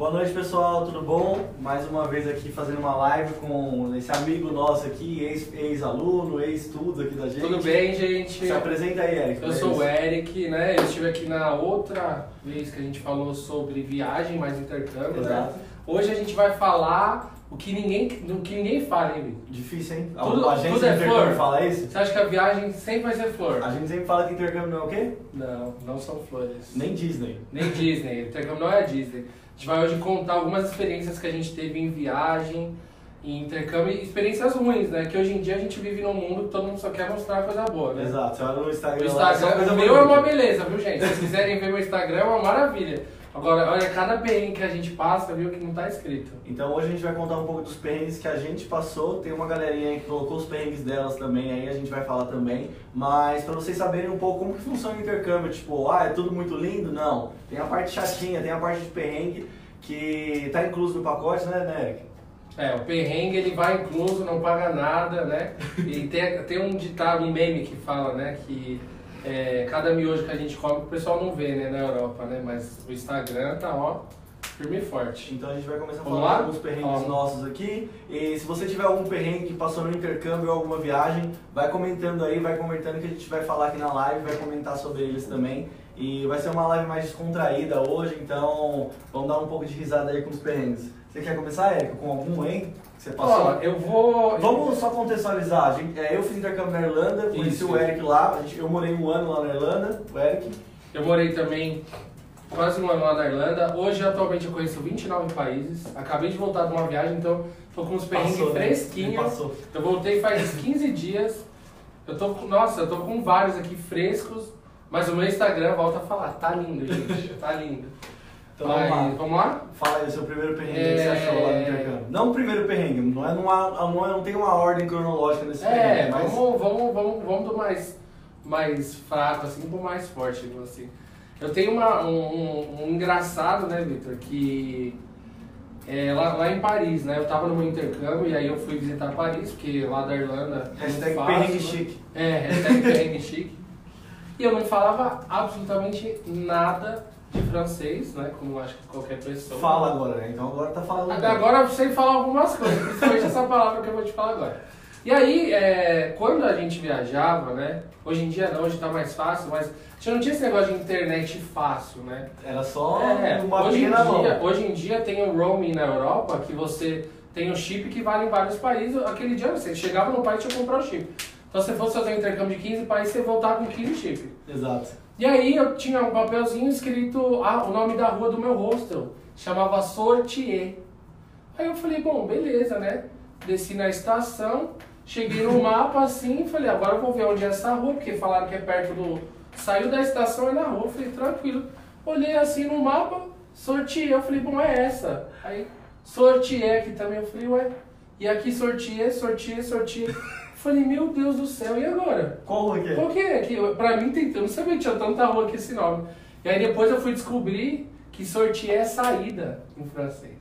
Boa noite pessoal, tudo bom? Mais uma vez aqui fazendo uma live com esse amigo nosso aqui, ex- ex-aluno, ex-tudo aqui da gente. Tudo bem, gente? Se apresenta aí, Eric. Eu sou o. Eric, né? Eu estive aqui na outra vez que a gente falou sobre viagem mais intercâmbio, né? Exato. Hoje a gente vai falar o que ninguém, do que ninguém fala, hein, Vitor? Difícil, hein? Tudo- a agência tudo é flor. fala isso? Você acha que a viagem sempre vai ser flor? A gente sempre fala que intercâmbio não é o quê? Não, não são flores. Nem Disney. Nem Disney. Intercâmbio não é Disney. A gente vai hoje contar algumas experiências que a gente teve em viagem, em intercâmbio, e experiências ruins, né? Que hoje em dia a gente vive num mundo que todo mundo só quer mostrar coisa boa, né? Exato, você olha no O Instagram lá, é Instagram, o meu é uma beleza, viu, gente? Se vocês quiserem ver meu Instagram, é uma maravilha. Agora, olha, cada perrengue que a gente passa, viu, que não tá escrito. Então hoje a gente vai contar um pouco dos perrengues que a gente passou. Tem uma galerinha aí que colocou os perrengues delas também, aí a gente vai falar também. Mas pra vocês saberem um pouco como que funciona o intercâmbio, tipo, ah, é tudo muito lindo? Não. Tem a parte chatinha, tem a parte de perrengue que tá incluso no pacote, né, né, Eric? É, o perrengue ele vai incluso, não paga nada, né? E tem, tem um ditado, um meme que fala, né, que é, cada miojo que a gente come, o pessoal não vê, né, na Europa, né? Mas o Instagram tá, ó, firme e forte. Então a gente vai começar a Vamos falar lá? alguns perrengues Vamos. nossos aqui. E se você tiver algum perrengue que passou no intercâmbio ou alguma viagem, vai comentando aí, vai comentando que a gente vai falar aqui na live, vai comentar sobre eles também. E vai ser uma live mais descontraída hoje, então vamos dar um pouco de risada aí com os perrengues. Você quer começar, Érico, com algum, hein? Que você passou? Ó, eu vou... Vamos só contextualizar. Gente- é, eu fiz intercâmbio na Irlanda, conheci Isso. o Eric lá. gente- Eu morei um ano lá na Irlanda, o Eric. Eu morei também quase um ano lá na Irlanda. Hoje, atualmente, eu conheço 29 países. Acabei de voltar de uma viagem, então tô com uns perrengues Passou, né? fresquinhos. Passou. Eu voltei faz 15 dias. Eu tô com, nossa, eu tô com vários aqui frescos. Mas o meu Instagram volta a falar, tá lindo, gente, tá lindo. Então Mas, vamos lá. vamos lá? Fala aí o seu primeiro perrengue É. que você achou lá no intercâmbio. Não o primeiro perrengue, não, é numa, não, é- não tem uma ordem cronológica nesse É, perrengue, mas vamos, vamos, vamos, vamos do mais, mais fraco, assim, pro mais forte, tipo assim. Eu tenho uma, um, um- um engraçado, né, Victor, que é, lá, lá em Paris, né, eu tava no meu intercâmbio e aí eu fui visitar Paris, porque lá da Irlanda é hashtag fácil, perrengue né? chique. É, hashtag perrengue chique. E eu não falava absolutamente nada de francês, né, como acho que qualquer pessoa. Fala agora, né? Então agora tá falando. Agora eu sei falar algumas coisas, principalmente essa palavra que eu vou te falar agora. E aí, é, quando a gente viajava, né? Hoje em dia não, hoje tá mais fácil, mas a gente não tinha esse negócio de internet fácil, né? Era só É, uma hoje, em na mão. dia, hoje em dia tem o roaming na Europa, que você tem o chip que vale em vários países. Aquele dia você chegava no país e tinha que comprar o chip. Então se fosse fazer um intercâmbio de 15 países, você voltava com 15 chips. Exato. E aí eu tinha um papelzinho escrito ah, o nome da rua do meu hostel. Chamava Sortier. Aí eu falei, bom, beleza, né? Desci na estação, cheguei no mapa assim, falei, agora eu vou ver onde é essa rua, porque falaram que é perto do. Saiu da estação e na rua, falei, tranquilo. Olhei assim no mapa, Sortier, eu falei, bom, é essa. Aí, Sortier aqui também, eu falei, ué. E aqui Sortier, Sortier, Sortier. Falei, meu Deus do céu, e agora? Qual rua que é? Qual que é? Que, eu- pra mim, tem, eu não sabia que tinha tanta rua com esse nome. E aí depois eu fui descobrir que sortir é saída em francês.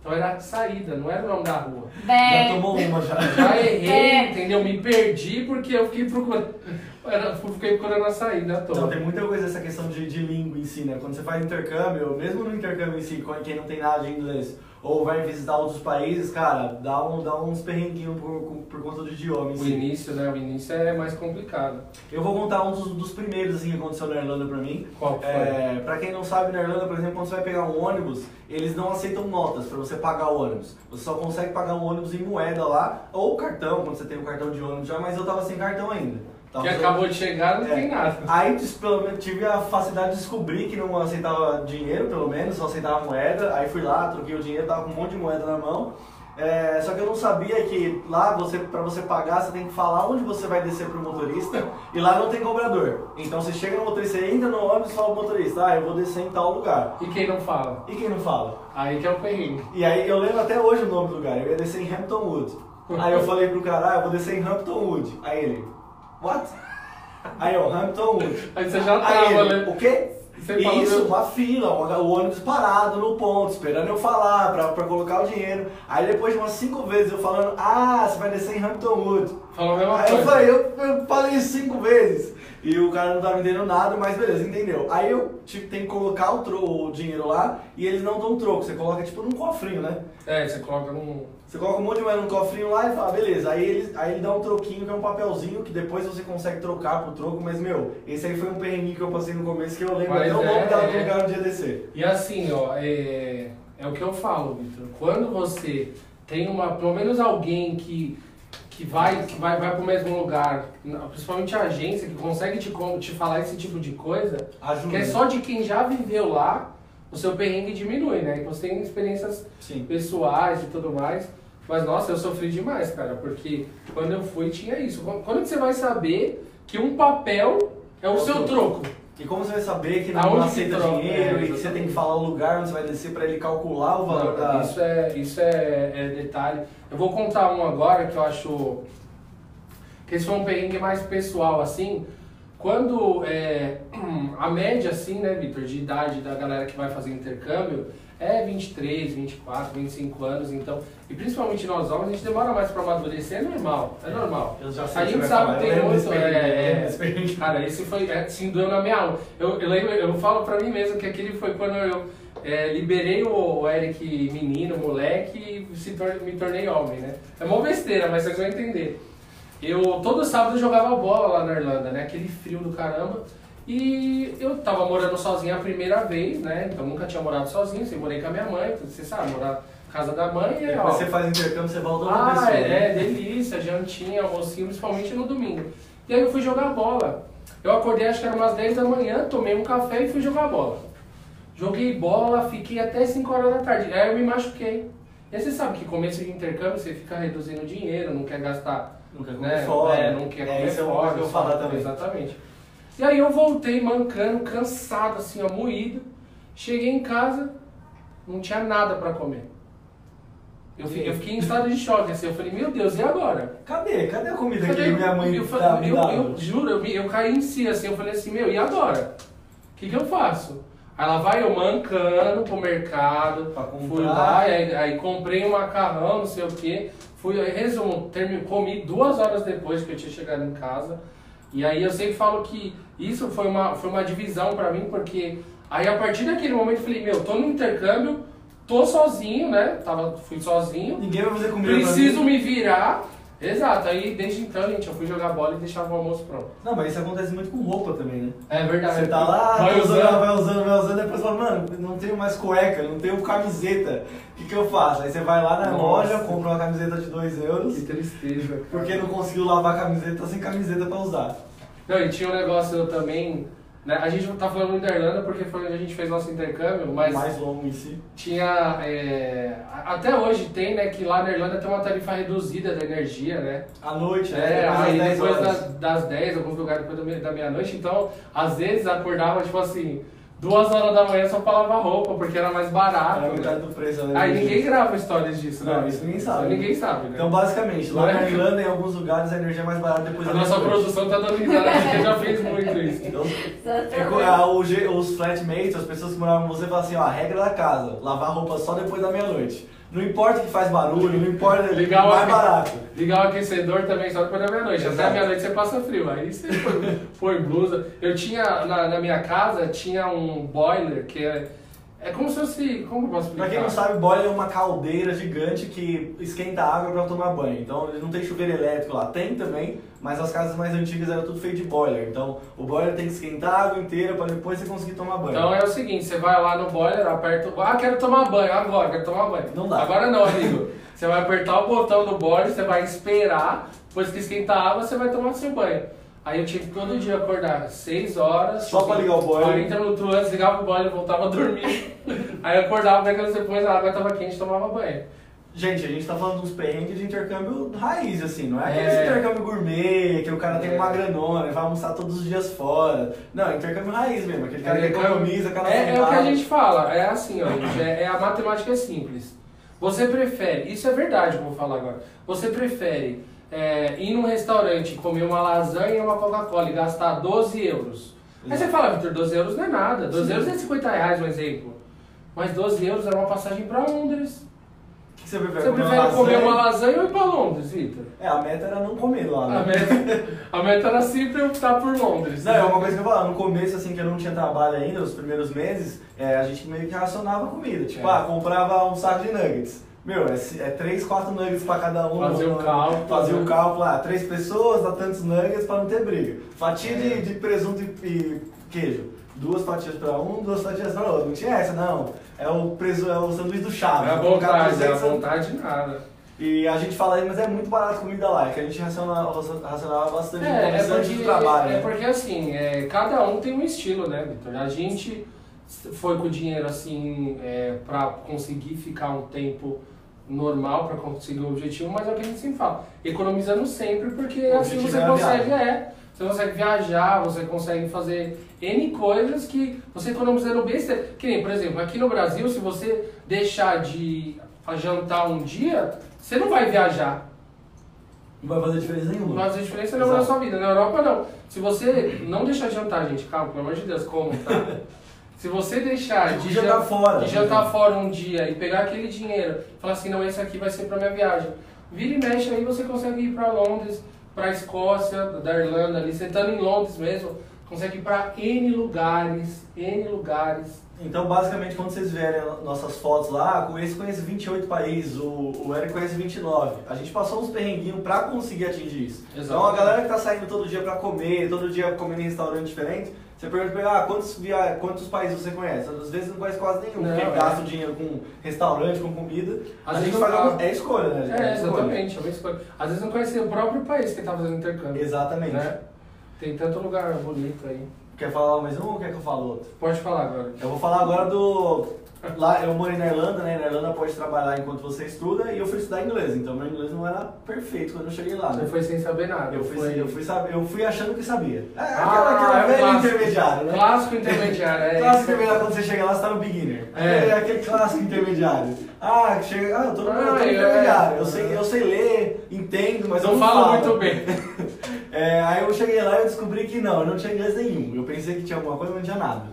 Então era saída, não era o nome da rua. Já Bé. tomou uma já. Já errei, É. entendeu? Me perdi porque eu fiquei procurando. Era, fiquei procurando a saída à Então, tem muita coisa essa questão de, de língua em si, né? Quando você faz intercâmbio, mesmo no intercâmbio em si, com quem não tem nada de inglês, ou vai visitar outros países, cara, dá, um, dá uns perrenguinhos por, por conta do idioma em O início, né? O início é mais complicado. Eu vou contar um dos, dos primeiros assim, que aconteceu na Irlanda pra mim. Qual foi? É, pra quem não sabe, na Irlanda, por exemplo, quando você vai pegar um ônibus, eles não aceitam notas pra você pagar o ônibus. Você só consegue pagar um ônibus em moeda lá, ou cartão, quando você tem um cartão de ônibus já, mas eu tava sem cartão ainda. Tava Que acabou de chegar, não É. tem nada. Aí pelo menos, tive a facilidade de descobrir que não aceitava dinheiro, pelo menos, só aceitava moeda. Aí fui lá, troquei o dinheiro, tava com um monte de moeda na mão. É, só que eu não sabia que lá, você, pra você pagar, você tem que falar onde você vai descer pro motorista. E lá não tem cobrador. Então você chega no motorista, você entra no ônibus e fala pro motorista, ah, eu vou descer em tal lugar. E quem não fala? E quem não fala? Aí que é o perrengue. E aí eu lembro até hoje o nome do lugar, eu ia descer em Hampton Wood. Aí eu falei pro cara, ah, eu vou descer em Hampton Wood. Aí ele, what? Aí eu, Hampton Wood. Aí você já tava, ele, né? o quê? Você falou, Isso, meu- uma fila, o ônibus parado no ponto, esperando eu falar pra, pra colocar o dinheiro. Aí depois de umas cinco vezes eu falando, ah, você vai descer em Hampton Wood. Falou a mesma Aí eu coisa. falei, eu, eu falei cinco vezes. E o cara não tava entendendo nada, mas beleza, entendeu. Aí eu tipo, tenho que colocar o, tro o dinheiro lá e eles não dão troco. Você coloca tipo num cofrinho, né? É, você coloca num. Você coloca um monte de moeda num cofrinho lá e fala, beleza. Aí ele, aí ele dá um troquinho que é um papelzinho que depois você consegue trocar pro troco, mas meu, esse aí foi um perrengue que eu passei no começo que eu lembro Mas até o é, nome dela é. lugar no dia descer. E assim, ó, é, é o que eu falo, Vitor. Quando você tem uma, pelo menos alguém que, que vai que vai, vai pro mesmo lugar, principalmente a agência, que consegue te, te falar esse tipo de coisa, Ajuda. que é só de quem já viveu lá, o seu perrengue diminui, né? E você tem experiências Sim. pessoais e tudo mais. Mas nossa, eu sofri demais, cara, porque quando eu fui tinha isso. Quando que você vai saber que um papel é o seu troco? E como você vai saber que não que aceita troca? dinheiro É, e que você tem que falar o lugar onde você vai descer pra ele calcular o valor Não, da. Isso é, isso é, é detalhe. Eu vou contar um agora que eu acho que esse foi um perrengue mais pessoal, assim. Quando é, a média, assim, né, Vitor, de idade da galera que vai fazer intercâmbio é 23, 24, 25 anos, então. E principalmente nós homens, a gente demora mais pra amadurecer, é normal, é normal. Eu já sei A gente sabe que tem muito. É, perrengue. Cara, esse foi, é, assim, doeu na minha alma. Eu, eu lembro, eu falo pra mim mesmo que aquele foi quando eu é, liberei o, o Eric menino, moleque, e se tor- me tornei homem, né? É uma besteira, mas vocês vão entender. Eu, todo sábado eu jogava bola lá na Irlanda, né? Aquele frio do caramba. E eu tava morando sozinho a primeira vez, né? Então nunca tinha morado sozinho, sempre morei com a minha mãe, você sabe, morar na casa da mãe e ó, Depois você faz intercâmbio, você volta outra ah, pessoa. é, né? é, delícia, jantinha, almocinho, principalmente no domingo. E aí eu fui jogar bola. Eu acordei, acho que era umas 10 da manhã, tomei um café e fui jogar bola. Joguei bola, fiquei até 5 horas da tarde. Aí eu me machuquei. E aí você sabe que começo de intercâmbio você fica reduzindo dinheiro, não quer gastar. Não quer comer Né? fora. É, não quer É, comer isso é uma fora. coisa que eu falar também. Exatamente. E aí eu voltei mancando, cansado, assim, ó, moído. Cheguei em casa, não tinha nada pra comer. Eu, fi- eu fiquei em estado de choque, assim, eu falei, meu Deus, e agora? Cadê? Cadê a comida Cadê? que minha mãe eu, tá me eu, dando? eu juro, eu, eu caí em si, assim, eu falei assim, meu, e agora? O que, que eu faço? Aí lá vai eu mancando pro mercado, fui lá, aí, aí comprei um macarrão, não sei o que. Fui, aí, resumo, termi, comi duas horas depois que eu tinha chegado em casa. E aí eu sempre falo que isso foi uma, foi uma divisão pra mim, porque aí a partir daquele momento eu falei, meu, tô no intercâmbio, tô sozinho, né? Tava, fui sozinho. Ninguém vai fazer comida Preciso me virar. Exato, aí desde então, gente, eu fui jogar bola e deixava o almoço pronto. Não, mas isso acontece muito com roupa também, né? É verdade. Você tá lá, vai usando, usando. vai usando, vai usando, depois fala, mano, não tenho mais cueca, não tenho camiseta. O que, que eu faço? Aí você vai lá na Nossa. loja, compra uma camiseta de 2 euros, Que tristeza. cara. porque não conseguiu lavar a camiseta sem camiseta pra usar. Não, e tinha um negócio também. Né? A gente tá falando muito da Irlanda porque foi onde a gente fez nosso intercâmbio, mas Mais longo em si. tinha. é, Até hoje tem, né, que lá na Irlanda tem uma tarifa reduzida da energia, né? À noite, né? É, depois aí das 10 depois horas. das, das 10, alguns lugares depois da meia-noite, então às vezes acordava, tipo assim, duas horas da manhã só pra lavar roupa, porque era mais barato. Era né? metade do preço. né? Aí ninguém grava histórias disso, Não, né? isso ninguém sabe. Ninguém sabe, né? Então, basicamente, lá Não é? na Irlanda, em alguns lugares, a energia é mais barata depois a nossa produção tá dando risada, porque já fez muito isso. Então, é G- os flatmates, as pessoas que moravam com você, falam assim, ó, a regra da casa, lavar roupa só depois da meia-noite. Não importa que faz barulho, não importa, Ligar o mais barato. Ligar o aquecedor também só depois da meia-noite. Até a meia-noite você passa frio. Aí você põe, põe blusa. Eu tinha, na, na minha casa, tinha um boiler que é. É como se fosse. Como eu posso explicar? Pra quem não sabe, boiler é uma caldeira gigante que esquenta a água pra tomar banho. Então, ele não tem chuveiro elétrico lá. Tem também, mas as casas mais antigas eram tudo feito de boiler. Então, o boiler tem que esquentar a água inteira pra depois você conseguir tomar banho. Então é o seguinte, você vai lá no boiler, aperta o... Ah, quero tomar banho, agora, quero tomar banho. Não dá. Agora não, amigo. Você vai apertar o botão do boiler, você vai esperar, depois que esquentar a água, você vai tomar seu banho. Aí eu tinha que todo dia acordar 6 horas. Só pra ligar o boiler. 40 minutos antes, ligava o boiler, voltava a dormir. Aí eu acordava, pegando depois, a água tava quente, tomava banho. Gente, a gente tá falando uns perrengues de intercâmbio raiz, assim, não é aquele É. intercâmbio gourmet, que o cara tem É. uma granona e vai almoçar todos os dias fora. Não, é intercâmbio raiz mesmo, aquele cara que economiza, cada é, é o que a gente fala, é assim, ó, é, é a matemática é simples. Você prefere, isso é verdade que eu vou falar agora, você prefere é, ir num restaurante, comer uma lasanha e uma Coca-Cola e gastar 12 euros. Aí você fala, Vitor, 12 euros não é nada, 12 euros é 50 reais, um exemplo. Mas 12 euros era uma passagem para Londres. que você prefere? Você comer prefere uma comer uma lasanha ou ir pra Londres, Vitor? É, a meta era não comer lá, né? A meta, a meta era sempre optar por Londres. Não, é uma coisa que eu falava, no começo, assim, que eu não tinha trabalho ainda, os primeiros meses, é, a gente meio que racionava comida. Tipo, É. ah, comprava um saco de nuggets. Meu, é, é três, quatro nuggets pra cada um. Fazia o cálculo, Fazia o né? cálculo, ah, três pessoas, dá tantos nuggets pra não ter briga. Fatia É. de, de presunto e, e queijo. Duas fatias pra um, duas fatias pra outro. Não tinha essa, não. É o, preso, é o sanduíche do Chaves. É a vontade, é a 200 vontade nada. E a gente fala aí, mas é muito barato comida lá, é que a gente racionava, racionava bastante É, é porque, trabalho. é né? porque assim, é, cada um tem um estilo, né, Vitor? A gente foi com dinheiro assim é, para conseguir ficar um tempo normal, para conseguir o objetivo, mas é o que a gente sempre fala, economizando sempre, porque O assim você é consegue, é, você consegue viajar, você consegue fazer N coisas que você economizando besteira. Que nem, por exemplo, aqui no Brasil, se você deixar de jantar um dia, você não vai viajar. Não vai fazer diferença nenhuma. Não vai fazer diferença nenhuma na sua vida. Na Europa, não. Se você não deixar de jantar, gente, calma, pelo amor de Deus, como, tá? Se você deixar de, jantar jan- fora. de jantar fora um dia e pegar aquele dinheiro falar assim, não, esse aqui vai ser pra minha viagem. Vira e mexe aí, você consegue ir pra Londres, pra Escócia, da Irlanda ali, você estando em Londres mesmo, consegue ir pra N lugares, N lugares. Então, basicamente, quando vocês verem nossas fotos lá, o Esse conhece 28 países, o, o Eric conhece 29. A gente passou uns perrenguinhos pra conseguir atingir isso. Então, a galera que tá saindo todo dia pra comer, todo dia comendo em restaurante diferente, você pergunta pra ele, ah, quantos, via... quantos países você conhece? Às vezes não conhece quase nenhum, Não, porque é. gasta o dinheiro com restaurante, com comida. Às a gente faz não- uma... É escolha, né? gente? É, escolha. exatamente, é uma escolha. Às vezes não conhece o próprio país que tá fazendo intercâmbio. Exatamente. Né? Tem tanto lugar bonito aí. Quer falar mais um ou quer que eu fale outro? Pode falar agora. Eu vou falar agora do. Lá eu morei na Irlanda, né? Na Irlanda pode trabalhar enquanto você estuda e eu fui estudar inglês, então meu inglês não era perfeito quando eu cheguei lá, Você né? foi sem saber nada. Eu fui, foi... eu, fui, sabe, eu fui achando que sabia. É, Ah, aquela, aquela é velha clássico. intermediária, né? Clássico intermediário, é. Clássico intermediário, quando você chega lá, você tá no beginner. É. Aquele, aquele clássico intermediário. Ah, chega, ah, eu tô no, eu tô no Ah, é. intermediário. Eu sei, eu sei ler, entendo, mas eu Não não falo falo. muito bem. É, aí eu cheguei lá e descobri que não, eu não tinha inglês nenhum. Eu pensei que tinha alguma coisa, mas não tinha nada.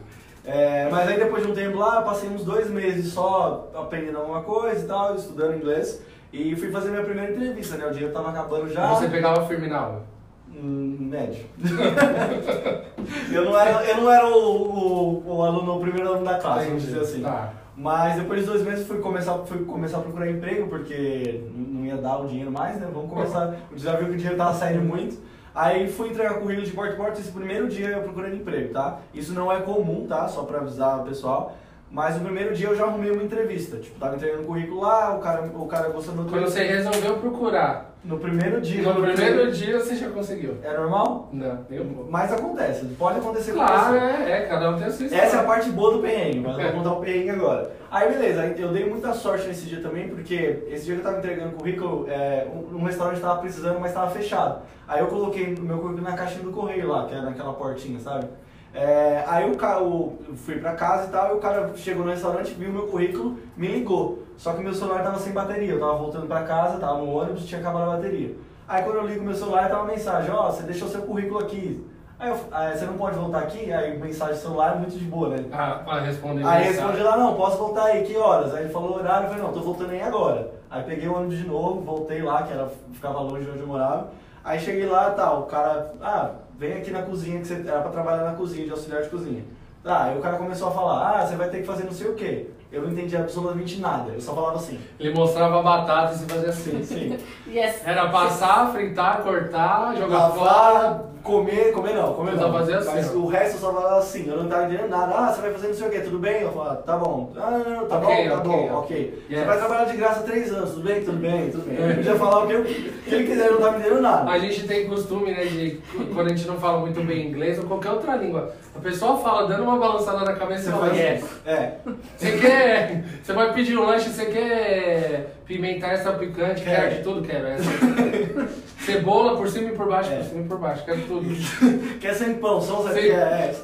É, mas aí depois de um tempo lá, passei uns dois meses só aprendendo alguma coisa e tal, estudando inglês. E fui fazer minha primeira entrevista, né? O dinheiro tava acabando já. Você pegava firme na aula. Hum, médio. eu não era, eu não era o, o, o aluno, o primeiro aluno da classe, vamos dizer assim. Tá. Mas depois de dois meses fui começar, fui começar a procurar emprego, porque não ia dar o dinheiro mais, né? Vamos começar. O desafio que o dinheiro tava saindo muito. Aí fui entregar currículo de porta em porta esse primeiro dia eu procurando emprego, tá? Isso não é comum, tá? Só pra avisar o pessoal. Mas no primeiro dia eu já arrumei uma entrevista. Tipo, tava entregando currículo lá, o cara, o cara gostou do Quando você resolveu procurar, No primeiro dia. no primeiro dia você já conseguiu. É normal? Não, nem um pouco. Mas acontece, pode acontecer com Claro, você. é, é, cada um tem a sua história. Essa é a parte boa do perrengue, mas eu vou contar o perrengue agora. Aí beleza, eu dei muita sorte nesse dia também, porque esse dia que eu tava entregando currículo, é, um, restaurante tava precisando, mas tava fechado. Aí eu coloquei o meu currículo na caixinha do correio lá, que era naquela portinha, sabe? É, aí o cara, eu fui pra casa e tal, e o cara chegou no restaurante, viu meu currículo, me ligou. Só que meu celular tava sem bateria, eu tava voltando pra casa, tava no ônibus, tinha acabado a bateria. Aí quando eu ligo meu celular, tava uma mensagem, ó, você deixou seu currículo aqui. Aí eu, ah, você não pode voltar aqui? Aí mensagem do celular é muito de boa, né? Ah, para responder Aí respondi lá, não, posso voltar aí, que horas? Aí ele falou o horário, eu falei, não, tô voltando aí agora. Aí peguei o ônibus de novo, voltei lá, que era, ficava longe de onde eu morava. Aí cheguei lá, tá, o cara, ah, vem aqui na cozinha, que você era pra trabalhar na cozinha, de auxiliar de cozinha. Tá, aí o cara começou a falar, ah, você vai ter que fazer não sei o quê. Eu não entendi absolutamente nada, eu só falava assim. Ele mostrava a batata e você fazia assim. Sim. Yes. Era passar, fritar, cortar, jogar fora. Comer, comer não, comer Eu não. fazia assim, Mas ó. o resto eu só falava assim, eu não tava entendendo nada. Ah, você vai fazer não sei o quê, tudo bem? Eu falava, tá bom. Ah, não, tá Ok, bom, tá bom, ok. ok. Você Yes. vai trabalhar de graça três anos, tudo bem? Tudo bem, tudo bem. É. Ele podia falar o que, eu- que ele quiser, eu não tava entendendo nada. A gente tem costume, né, de quando a gente não fala muito bem inglês ou qualquer outra língua, a pessoa fala dando uma balançada na cabeça Você fala faz yes. É. Você quer. Você vai pedir um lanche, você quer pimentar essa picante, Quero. quer de tudo, quero. Essa. Cebola por cima e por baixo, É. por cima e por baixo, quero tudo. Quer sem pão, só você Sim. quer. É,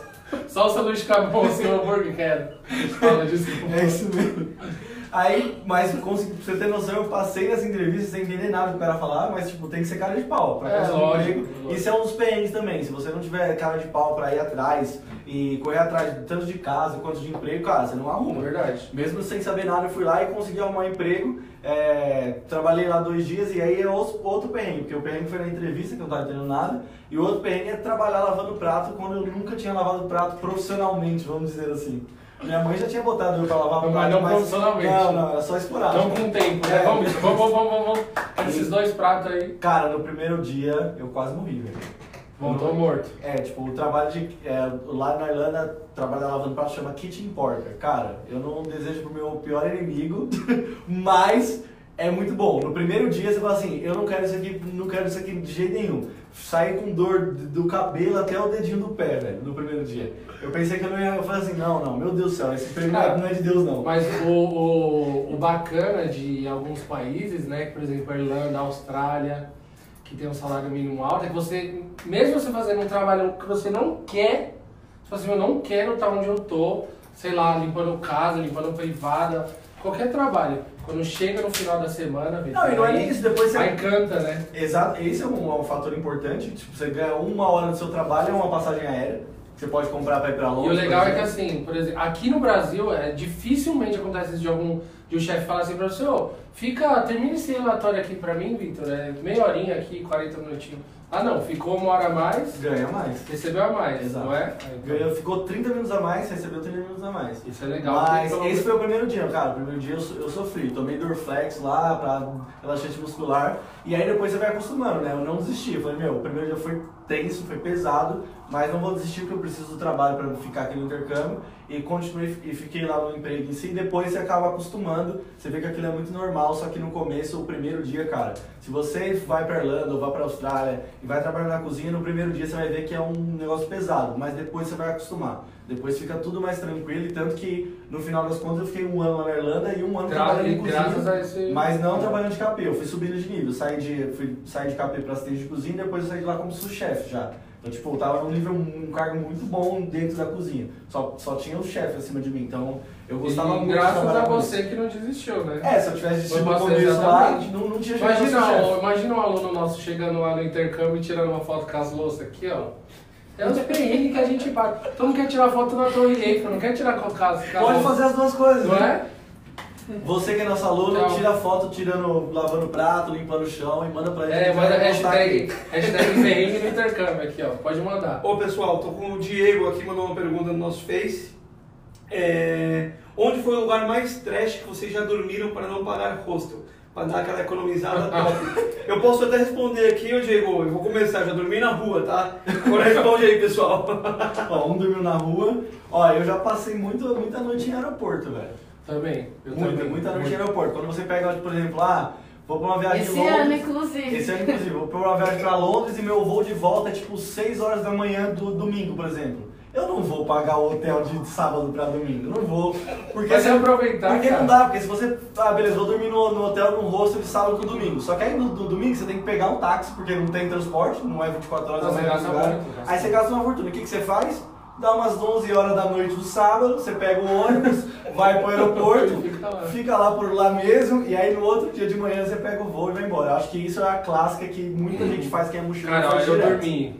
Salsa Luiz Cabão, seu hambúrguer, quero. Fala, desculpa. é isso mesmo. Aí, mas consegui, pra você ter noção, eu passei nessa entrevista sem entender nada do cara falar, mas tipo, tem que ser cara de pau pra É, lógico, lógico. Isso é um dos perrengues também. Se você não tiver cara de pau pra ir atrás e correr atrás tanto de casa quanto de emprego, cara, você não arruma. Verdade. Mesmo sem saber nada, eu fui lá e consegui arrumar um emprego. É, trabalhei lá dois dias e aí é outro, outro perrengue, porque o perrengue foi na entrevista, que eu não tava entendendo nada, e o outro perrengue é trabalhar lavando prato quando eu nunca tinha lavado prato profissionalmente, vamos dizer assim. Minha mãe já tinha botado eu pra lavar Mas prato, não profissionalmente. Não, não, era só esporádico. Estamos com tempo, né? É. Vamos, vamos, vamos, vamos, vamos. Esses dois pratos aí. Cara, no primeiro dia eu quase morri, velho. Voltou morto. É, tipo, o trabalho de. é, lá na Irlanda, trabalhar lavando prato chama kitchen porter. Cara, eu não desejo pro meu pior inimigo, mas é muito bom. No primeiro dia você fala assim, eu não quero isso aqui, não quero isso aqui de jeito nenhum. Sai com dor do cabelo até o dedinho do pé, velho, no primeiro dia. Eu pensei que eu não ia. Falei assim, não, não, meu Deus do céu, esse prêmio Cara, não é de Deus, não. Mas o, o, o bacana de alguns países, né, que, por exemplo, a Irlanda, a Austrália, que tem um salário mínimo alto, é que você, mesmo você fazendo um trabalho que você não quer, tipo assim, eu não quero estar onde eu tô, sei lá, limpando casa, limpando privada, qualquer trabalho. Quando chega no final da semana, Vitor, Não, e não é nem isso, depois você. Aí canta, né? Exato, esse é um, um fator importante. Tipo, você ganha uma hora do seu trabalho, é uma passagem aérea. que Você pode comprar pra ir pra longe. E o legal por é que exemplo. assim, por exemplo, aqui no Brasil, é, dificilmente acontece isso de algum de um chefe falar assim pra você, ô, fica, termina esse relatório aqui pra mim, Vitor, é meia horinha aqui, 40 minutinhos. Ah não, ficou uma hora a mais, Ganha mais. recebeu a mais, Exato. não é? Ganhou, ficou 30 minutos a mais, recebeu 30 minutos a mais. Isso é legal. Mas esse foi o primeiro dia, cara. O primeiro dia eu, eu sofri. Tomei Dorflex lá pra relaxante muscular. E aí depois você vai acostumando, né? Eu não desisti. Eu falei, meu, o primeiro dia foi tenso, foi pesado, mas não vou desistir porque eu preciso do trabalho pra ficar aqui no intercâmbio. E continuei e fiquei lá no emprego em si. Depois você acaba acostumando. Você vê que aquilo é muito normal, só que no começo, o primeiro dia, cara, se você vai pra Irlanda ou vai pra Austrália e vai trabalhar na cozinha, no primeiro dia você vai ver que é um negócio pesado, mas depois você vai acostumar. Depois fica tudo mais tranquilo e tanto que no final das contas eu fiquei um ano lá na Irlanda e um ano Gra- trabalhando em cozinha. esse- Mas não trabalhando de KP, eu fui subindo de nível. Saí de, fui, saí de KP para assistente de cozinha e depois eu saí de lá como sous-chefe já. Então, tipo, eu tava num nível, um cargo muito bom dentro da cozinha. Só, só tinha o chefe acima de mim, então eu gostava e muito de graças trabalhar a você que não desistiu, né? É, se eu tivesse assistido Foi no começo lá, não, não tinha Imagina, imagina um aluno nosso chegando lá no intercâmbio e tirando uma foto com as louças aqui, ó. É os perrengues que a gente bate. Todo mundo quer tirar foto na Torre Eiffel, não quer tirar com a casa. Pode fazer as duas coisas, Não né? é? Você que é nosso aluno, Tchau. tira foto tirando, lavando prato, limpando o chão e manda pra gente. É, manda hashtag, hashtag perrengue no intercâmbio aqui, ó. Pode mandar. Ô pessoal, tô com o Diego aqui, mandou uma pergunta no nosso Face. É, onde foi o lugar mais trash que vocês já dormiram para não pagar hostel? Para dar aquela economizada top. Eu posso até responder aqui, ô Diego, eu vou começar, já dormi na rua, tá? Agora responde aí, pessoal. Ó, um dormiu na rua. Ó, eu já passei muito, muita noite em aeroporto, velho. Também. Eu Muita, também. muita noite em Muito. aeroporto. Quando você pega, por exemplo, ah, vou pra uma viagem Esse Londres. ano, inclusive. Esse ano, inclusive, vou pra uma viagem pra Londres e meu voo de volta é tipo 6 horas da manhã do domingo, por exemplo. Eu não vou pagar o hotel de sábado pra domingo, não vou. Porque Mas se- é aproveitar, Porque cara. não dá, porque se você. Ah, beleza, vou dormir no, no hotel no hostel de sábado pro domingo. Só que aí no, no domingo você tem que pegar um táxi, porque não tem transporte, não é 24 horas Não, da você manhã gasta lugar. muito, Aí você gasta uma fortuna. O que, que você faz? Dá umas 11 horas da noite do sábado, você pega o ônibus, vai pro aeroporto, Fica lá. fica lá por lá mesmo, e aí no outro dia de manhã você pega o voo e vai embora. Eu acho que isso é a clássica que muita gente faz, que é mochila Cara, eu direto. dormi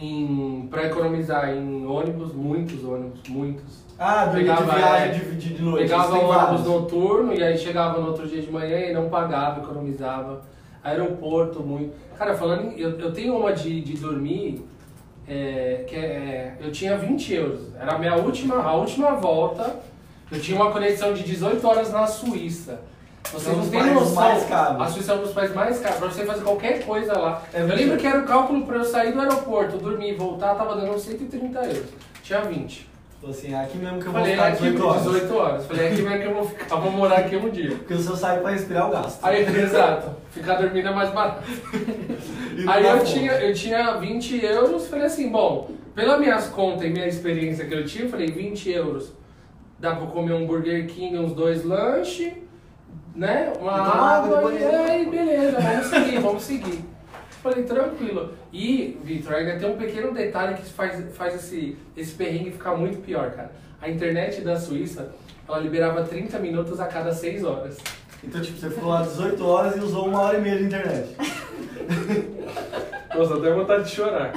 em, pra economizar em ônibus, muitos ônibus, muitos. Ah, dormir de Pegava, viagem é, de, de, de noite. Pegava o ônibus noturno e aí chegava no outro dia de manhã e não pagava, economizava. Aeroporto, muito. Cara, falando em, eu, eu tenho uma de, de dormir, é, que é, eu tinha 20 euros. Era a minha última, a última volta. Eu tinha uma conexão de 18 horas na Suíça. Vocês um não países noção. mais caros. A Suíça é um dos países mais caros. Pra você fazer qualquer coisa lá. É eu lembro que era o cálculo pra eu sair do aeroporto, dormir e voltar, tava dando uns 130 euros. Tinha 20. Falei assim, é aqui mesmo que eu vou Falei, ficar aqui 18 horas. 18 horas. Falei, é aqui mesmo que eu vou ficar, vou morar aqui um dia. Porque o seu sai pra respirar o gasto. Aí, exato, ficar dormindo é mais barato. Aí eu tinha, eu tinha 20 euros, falei assim, bom, pelas minhas contas e minha experiência que eu tinha, eu falei, 20 euros, dá pra comer um Burger King, uns dois lanches, né, uma E tomar água água, de e banheiro. aí beleza, vamos seguir, vamos seguir. Falei, tranquilo. E, Vitor, ainda tem um pequeno detalhe que faz, faz esse, esse perrengue ficar muito pior, cara. A internet da Suíça, ela liberava 30 minutos a cada 6 horas. Então, tipo, você ficou lá 18 horas e usou uma hora e meia de internet. Nossa, até vontade de chorar.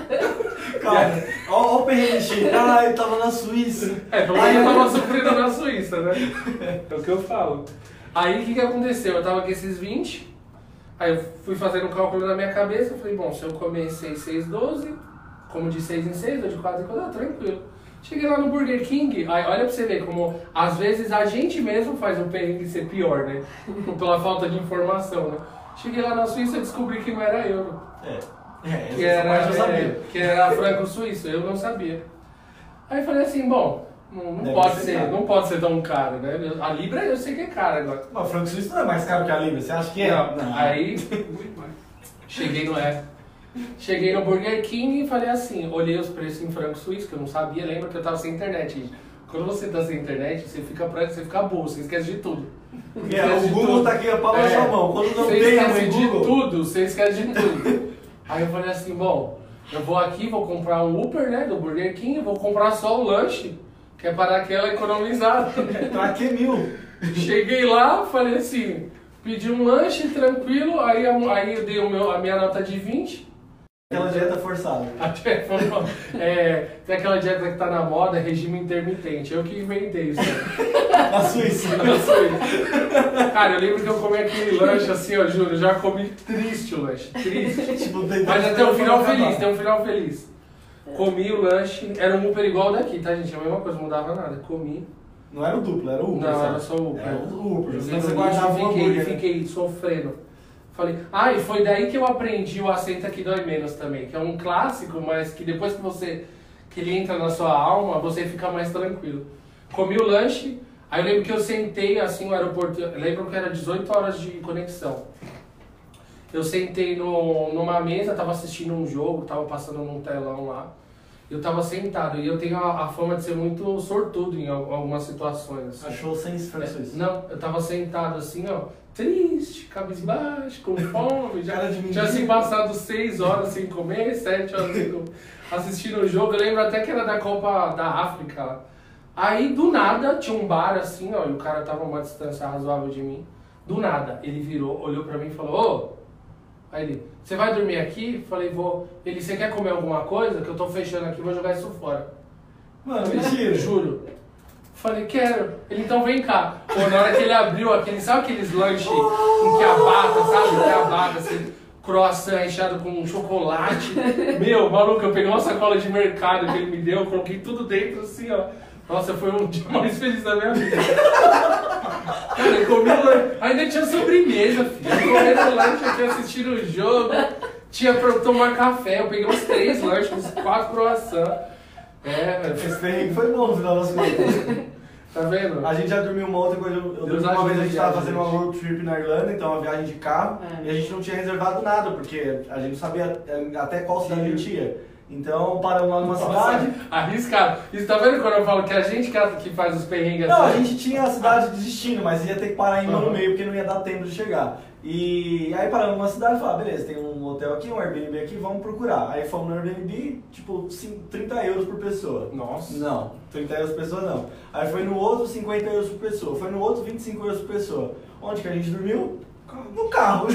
Calma, ó, ó o perrengue. Ah, eu tava na Suíça. É, pelo menos eu tava sofrendo na Suíça, né? É o que eu falo. Aí o que, que aconteceu? Eu tava com esses 20, aí eu fui fazendo um cálculo na minha cabeça, eu falei, bom, se eu comer 6, 6, 12, como de 6 em 6, ou de 4 em 4, ah, tranquilo. Cheguei lá no Burger King, aí olha pra você ver como às vezes a gente mesmo faz o perrengue ser pior, né? Pela falta de informação, né? Cheguei lá na Suíça e descobri que não era euro. É, é, Que era, eu sabia. é, que era franco-suíço, eu não sabia. Aí falei assim, bom, não, não pode ser não pode ser tão caro, né? A Libra eu sei que é cara agora. Mas o franco suíço não é mais caro que a Libra, você acha que é? Não, Aí Muito mais. cheguei no é. Cheguei no Burger King e falei assim, olhei os preços em franco suíço, que eu não sabia, lembra que eu tava sem internet, gente. Quando você tá sem internet, você fica pra, você fica burro, você esquece de tudo. Porque Esquece o Google tudo. tá aqui a palma É. sua mão. Quando não Você tem esquece no de Google... tudo, você esquece de tudo. Aí eu falei assim, bom, eu vou aqui, vou comprar um Uber, né, do Burger King, vou comprar só o lanche, que é para aquela economizada? Pra que mil? Cheguei lá, falei assim, pedi um lanche tranquilo, aí, aí eu dei o meu, a minha nota de 20, Aquela dieta forçada. até é, tem aquela dieta que tá na moda, regime intermitente, eu que inventei isso. Na Suíça. Eu sei. Cara, eu lembro que eu comi aquele lanche assim, ó, juro, já comi triste o lanche, triste. tipo, Mas até o final feliz, tem um final feliz. Comi o lanche, era um Uber igual daqui, tá gente? É a mesma coisa, não mudava nada. Comi. Não era o duplo, era o Uber. Não, sabe? era só o Uber. Era o Uber. Eu você guardava o fiquei, hambúrguer. fiquei sofrendo. Falei, ah, e foi daí que eu aprendi o assento aqui dói menos também, que é um clássico, mas que depois que você que ele entra na sua alma, você fica mais tranquilo. Comi o lanche, aí eu lembro que eu sentei assim no aeroporto, eu lembro que era 18 horas de conexão. Eu sentei no, numa mesa, tava assistindo um jogo, tava passando num telão lá. Eu tava sentado e eu tenho a, a fama de ser muito sortudo em al- algumas situações. Assim. Achou sem franco suíço. Não, eu tava sentado assim, ó, triste, cabisbaixo, com fome, já Cara de tinha assim mendigo. passado seis horas sem comer, sete horas sem comer, assistindo o jogo, eu lembro até que era da Copa da África. lá. Aí, do nada, tinha um bar assim, ó, e o cara tava a uma distância razoável de mim. Do nada, ele virou, olhou pra mim e falou, ô, Aí ele, você vai dormir aqui? Falei, vou. Ele, você quer comer alguma coisa? Que eu tô fechando aqui, vou jogar isso fora. Mano, mentira. Juro. Falei, quero. Ele, então vem cá. Pô, na hora que ele abriu aquele, sabe aqueles lanches com quiabata, sabe? Quiabata, assim, croissant recheado com chocolate. Meu, maluco, eu peguei uma sacola de mercado que ele me deu, coloquei tudo dentro, assim, ó. Nossa, foi um dia mais feliz da minha vida. Cara, eu comi. Ainda tinha sobremesa, filho. Eu comendo lanche aqui, assistindo o jogo. Tinha pra tomar café. Eu peguei uns três lanches, uns quatro croissants. É, velho. Esse perrengue foi bom no final das contas. Tá vendo? A gente já dormiu uma outra coisa. Eu, eu uma vez a gente tava fazendo uma gente. road trip na Irlanda, então uma viagem de carro, É. e a gente não tinha reservado nada, porque a gente não sabia eh, até qual cidade a gente ia. Então paramos lá numa cidade. Arriscado. Isso tá vendo quando eu falo que a gente que, faz os perrengues Não, a assim? gente tinha a cidade de destino, mas ia ter que parar em uma no Uhum. meio porque não ia dar tempo de chegar. E aí paramos numa cidade e falamos, beleza, tem um hotel aqui, um Airbnb aqui, vamos procurar. Aí fomos no Airbnb, tipo, cin- 30 euros por pessoa. Nossa. Não, 30 euros por pessoa não. Aí foi no outro 50 euros por pessoa, foi no outro 25 euros por pessoa. Onde que a gente dormiu? No carro.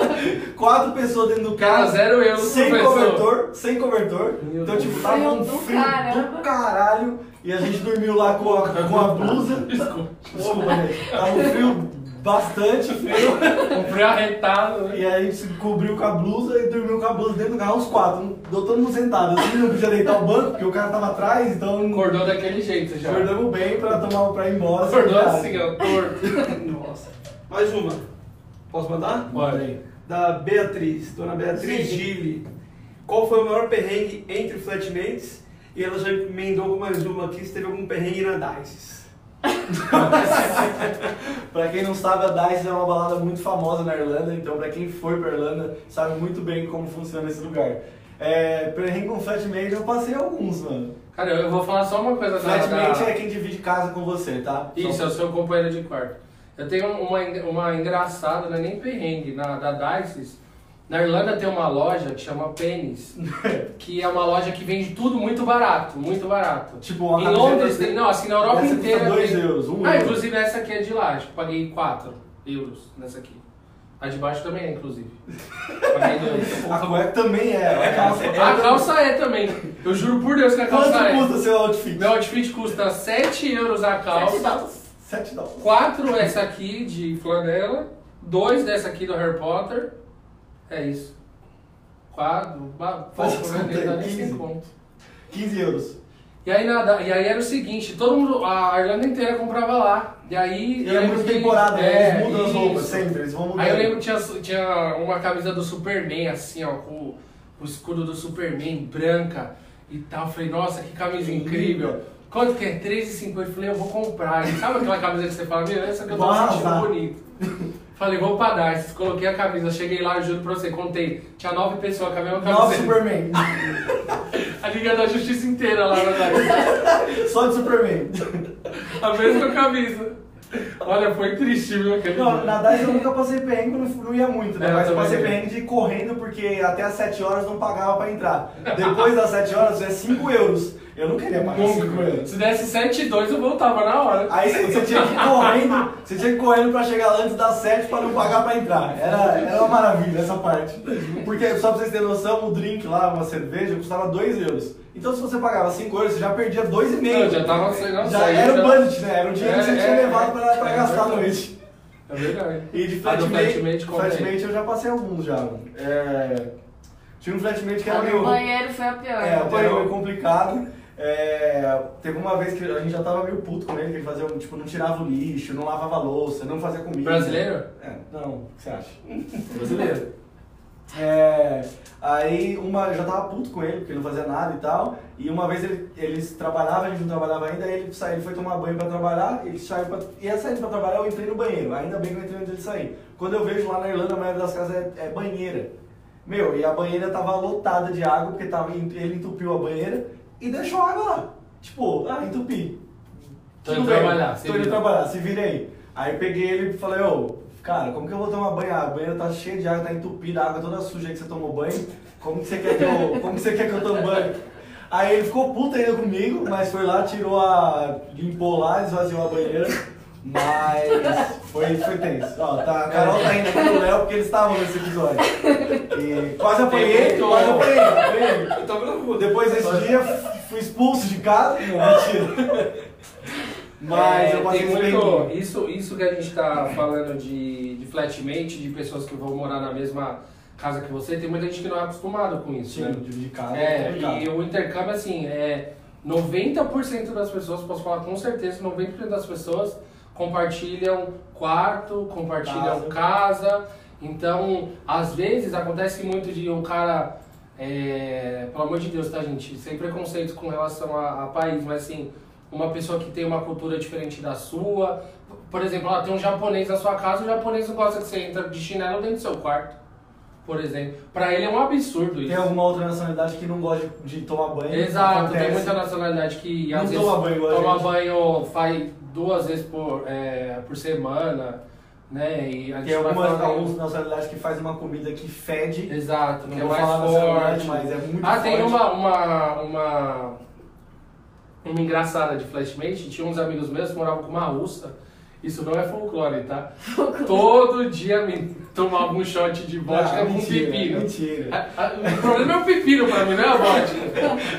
Quatro pessoas dentro do Cara, carro. zero euros por sem pessoa. cobertor, sem cobertor. Meu então, tipo, tava Frio um do frio caramba. do caralho. E a gente dormiu lá com a, com a blusa. Desculpa. Desculpa, gente. Tava um frio bastante frio. Comprei arretado, né? E aí a gente se cobriu com a blusa e dormiu com a blusa dentro do carro, os quatro. Deu todo mundo sentado. Assim, não podia deitar o banco, porque o cara tava atrás, então. Acordou daquele jeito já. Acordamos bem pra tomar pra ir embora. Acordou assim, ó, torto. Nossa. Mais uma. Posso mandar? Bora aí. Da Beatriz, dona Beatriz Sim. Gili. Qual foi o maior perrengue entre flatmates? E ela já emendou mais uma aqui, se teve algum perrengue na Dices. Pra quem não sabe, a Dice é uma balada muito famosa na Irlanda, então pra quem for pra Irlanda sabe muito bem como funciona esse lugar. É, perrengue com flatmate eu passei alguns, mano. Cara, eu vou falar só uma coisa. Flatmate da... é quem divide casa com você, tá? Isso, Só- é o seu companheiro de quarto. Eu tenho uma, uma engraçada, não é nem perrengue, na, da Dices. Na Irlanda tem uma loja que chama Pennies, que é uma loja que vende tudo muito barato, muito barato. Tipo, uma Em Londres assim? tem, não, assim, na Europa inteira. Tá dois tem... euros, um ah, euro. inclusive essa aqui é de lá, acho que paguei 4 euros nessa aqui. A de baixo também é, inclusive. Paguei. A cueca também é. é. A calça é, a calça é também. Eu juro por Deus que a calça Quanto é. Quanto custa seu outfit? Meu outfit custa 7 euros a calça. 7 7 não. 4 essa aqui de flanela, 2 dessa aqui do Harry Potter. É isso. 4, pouco, né? Não dá nem 15, conto. 15 euros. E aí, nada, e aí era o seguinte, todo mundo, a Irlanda inteira comprava lá. E aí. E é muito temporada, né? eles é, mudam as roupas sempre, eles vão mudando. Aí eu lembro que tinha, tinha uma camisa do Superman, assim, ó, com o escudo do Superman, branca e tal. Eu falei, nossa, que camisa que incrível. Lindo. Quanto que é? 3,50. Eu falei, eu vou comprar. Sabe aquela camisa que você fala, meu, essa que eu tô Vou sentindo bonito. Falei, vou pra dar. Coloquei a camisa, cheguei lá, eu juro pra você, contei. Tinha nove pessoas com a mesma camisa. Superman. A Liga da Justiça inteira lá na live. Só de Superman. A mesma camisa. Olha, foi triste, viu, aquele Não, dia. na DAS eu nunca passei perrengue, não, não ia muito, né? É, Mas eu passei perrengue de ir correndo porque até as 7 horas não pagava pra entrar. Depois das 7 horas é 5 euros. Eu não queria pagar 5 euros. Se desse 7 e 2, eu voltava na hora. Aí você tinha que ir correndo, você tinha que ir correndo pra chegar lá antes das 7 pra não pagar pra entrar. Era, era uma maravilha essa parte. Porque, só pra vocês terem noção, o drink lá, uma cerveja, custava 2 euros. Então se você pagava 5 euros, você já perdia 2,5. Não, já tava sem noção, Já era o budget, né? Era o dinheiro que você É, tinha é, levado pra, pra é gastar à noite. É verdade. E de flatmate, flatmate, eu já passei alguns já. É, tinha um flatmate que era do meio... banheiro foi a pior. É, o banheiro meio complicado. É, teve uma vez que a gente já tava meio puto com ele, que ele fazia, tipo, não tirava o lixo, não lavava a louça, não fazia comida. Brasileiro? É, não, o que você acha? Brasileiro. É, aí uma, já tava puto com ele, porque ele não fazia nada e tal. E uma vez ele, eles trabalhavam, a gente não trabalhava ainda, aí ele, saiu, ele foi tomar banho pra trabalhar, ele saiu pra, ia saindo pra trabalhar, eu entrei no banheiro. Ainda bem que eu entrei antes dele sair. Quando eu vejo lá na Irlanda, a maioria das casas é, é banheira. Meu, e a banheira tava lotada de água, porque tava, ele entupiu a banheira e deixou a água lá. Tipo, ah, entupi. Tô Tudo indo trabalhar, Tô indo vira. trabalhar, se virei. Aí eu peguei ele e falei, ô, cara, como que eu vou tomar banho? Ah, A banheira tá cheia de água, tá entupida, a água toda suja aí que você tomou banho. Como que você quer que eu, como que você quer que eu tome banho? Aí ele ficou puto ainda comigo, mas foi lá, tirou a. limpou lá, esvaziou a banheira. Mas foi, foi tenso. Ó, tá, a Carol tá indo aqui no Léo porque eles estavam nesse episódio. E quase apanhei, muito- quase apanhei, apanhei. Eu na rua. Depois desse dia, fui expulso de casa. Não, mentira. Mas É, eu passei muito. Isso, isso que a gente tá falando de, de flatmate, de pessoas que vão morar na mesma casa que você, tem muita gente que não é acostumado com isso, Sim, né? de, casa. É, complicado. e o intercâmbio, assim, é 90% das pessoas, posso falar com certeza, 90% das pessoas compartilham quarto, compartilham casa. Então, às vezes, acontece muito de um cara, é, pelo amor de Deus, tá, gente? Sem preconceito com relação a, a país, mas assim, uma pessoa que tem uma cultura diferente da sua. Por exemplo, ela tem um japonês na sua casa, o japonês não gosta que você entra de chinelo dentro do seu quarto, por exemplo. Pra ele é um absurdo isso. Tem alguma outra nacionalidade que não gosta de, tomar banho? Exato, Acontece. tem muita nacionalidade que Não às toma vezes banho igual a toma gente. banho faz duas vezes por, é, por semana, né? E a gente Tem algumas, falando- algumas nacionalidades que fazem uma comida que fede. Exato, Não que é mais falar forte. mas é muito ah, tem forte. uma, uma, uma, uma engraçada de Flashmate, tinha uns amigos meus que moravam com uma russa. Isso não é folclore, tá? Todo dia me tomava um shot de vodka com mentira, pepino. Mentira. A- a- O problema é o pepino pra mim, não é a vodka.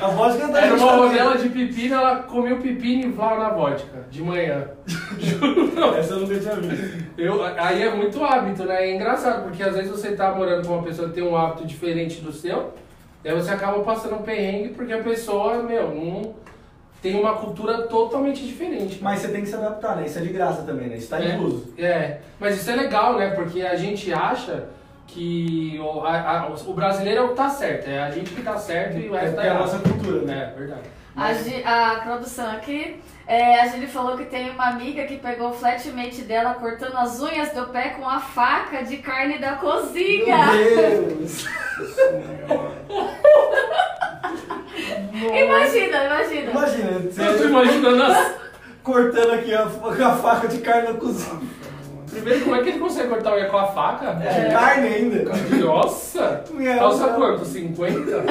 A vodka tá Era uma justamente- rodela de pepino, ela comia o pepino e voava na vodka, de manhã. Essa eu nunca tinha visto. Eu, aí é muito hábito, né? É engraçado, porque às vezes você tá morando com uma pessoa que tem um hábito diferente do seu, e aí você acaba passando um perrengue porque a pessoa, meu, não tem uma cultura totalmente diferente. Mas você tem que se adaptar, né? Isso é de graça também, né? Isso tá é, incluso. é, mas isso é legal, né? Porque a gente acha que o, a- a- o brasileiro é o que tá certo, é a gente que tá certo e o É resto tá porque é a nossa cultura, né? É, verdade. A, Gi- a produção aqui, é, a Gili falou que tem uma amiga que pegou o flatmate dela cortando as unhas do pé com a faca de carne da cozinha. Meu Deus! Imagina, imagina. Imagina, Eu tô você imaginando as... cortando aqui a, a faca de carne na cozinha. Primeiro, como é que ele consegue cortar unha com a faca? É, carne ainda. Nossa! Calça quanto? 50?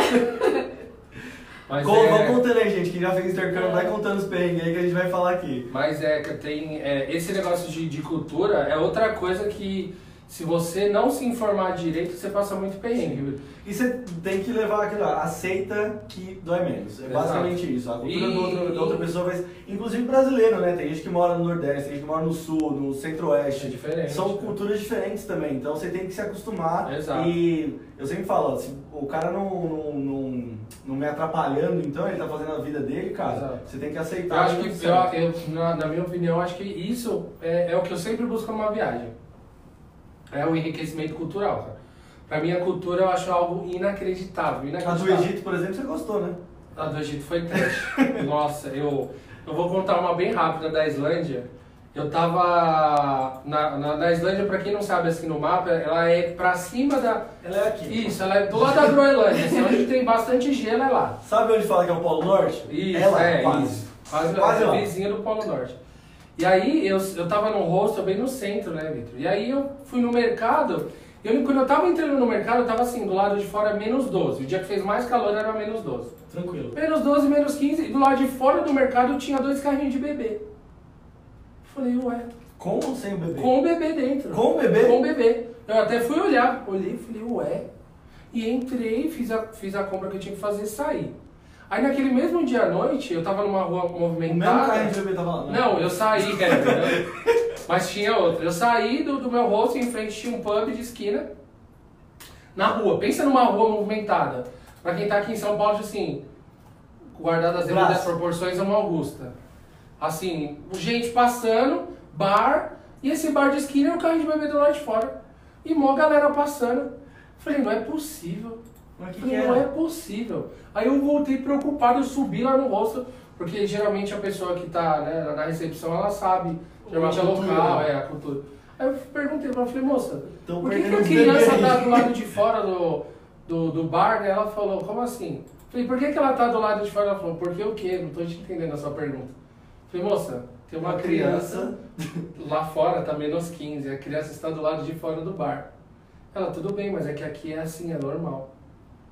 Mas Com- Vamos é, contando aí, gente, que já fez intercâmbio, vai contando os perrengues aí que a gente vai falar aqui. mas é que tem. é, esse negócio de, de cultura é outra coisa que se você não se informar direito, você passa muito perrengue. E você tem que levar aquilo lá, aceita que dói menos. É Exato. basicamente isso. A cultura E- da, outra, da outra pessoa vai. Inclusive brasileiro, né? Tem gente que mora no Nordeste, tem gente que mora no Sul, no É Centro-Oeste. diferente. São né? culturas diferentes também, então você tem que se acostumar. Exato. E eu sempre falo, se o cara não, não, não, não me atrapalhando, então ele tá fazendo a vida dele, cara, Exato. você tem que Eu aceitar. acho tudo que, eu, eu- na, na minha opinião, eu acho que isso é, é o que eu sempre busco numa viagem. É o enriquecimento cultural, cara. Pra mim, a cultura eu acho algo inacreditável. A do inacreditável. Egito, por exemplo, você gostou, né? A do Egito foi trash. Nossa, eu, eu vou contar uma bem rápida da Islândia. Eu tava. Na, na, na Islândia, pra quem não sabe assim no mapa, ela é pra cima da. Ela é aqui. Isso, ela é do lado da Groenlândia, assim, onde tem bastante gelo é lá. Sabe onde fala que é o Polo Norte? Isso, Ela, é, quase. isso. Quase, Quase é vizinha do Polo Norte. E aí eu, eu tava num hostel bem no centro, né, Vitor? E aí eu fui no mercado, eu, quando eu tava entrando no mercado, eu tava assim, do lado de fora menos 12. O dia que fez mais calor era menos 12. Tranquilo. Menos 12, menos 15, e do lado de fora do mercado tinha dois carrinhos de bebê. Falei, ué, Com ou sem o bebê? com o bebê dentro. Com o bebê? Com o bebê. Eu até fui olhar, olhei e falei, ué. E entrei, fiz a, fiz a compra que eu tinha que fazer e saí. Aí naquele mesmo dia à noite, eu tava numa rua O mesmo movimentada. carrinho de bebê tava lá? né? Não, eu saí, é, entendeu? Mas tinha outra. Eu saí do, do meu rosto em frente tinha um pub de esquina. Na rua. Pensa numa rua movimentada. Pra quem tá aqui em São Paulo, assim, guardado as devidas proporções, é uma Augusta. Assim, gente passando, bar, e esse bar de esquina e o carro de bebê do lado de fora. E mó galera passando. Falei, não é possível. Mas que, que não é possível. Aí eu voltei preocupado, eu subi lá no rosto, porque geralmente a pessoa que tá né, na recepção, ela sabe, geralmente é local, é a cultura. Aí eu perguntei pra ela, falei, moça, Tão por que, que a criança bebês. tá do lado de fora do, do, do bar? Né? Ela falou, como assim? Falei, por que, que ela tá do lado de fora? Ela falou, porque o quê? Não tô te entendendo a sua pergunta. Falei, moça, tem uma, Uma criança lá fora, tá menos 15, a criança está do lado de fora do bar. Ela, tudo bem, mas é que aqui é assim, é normal.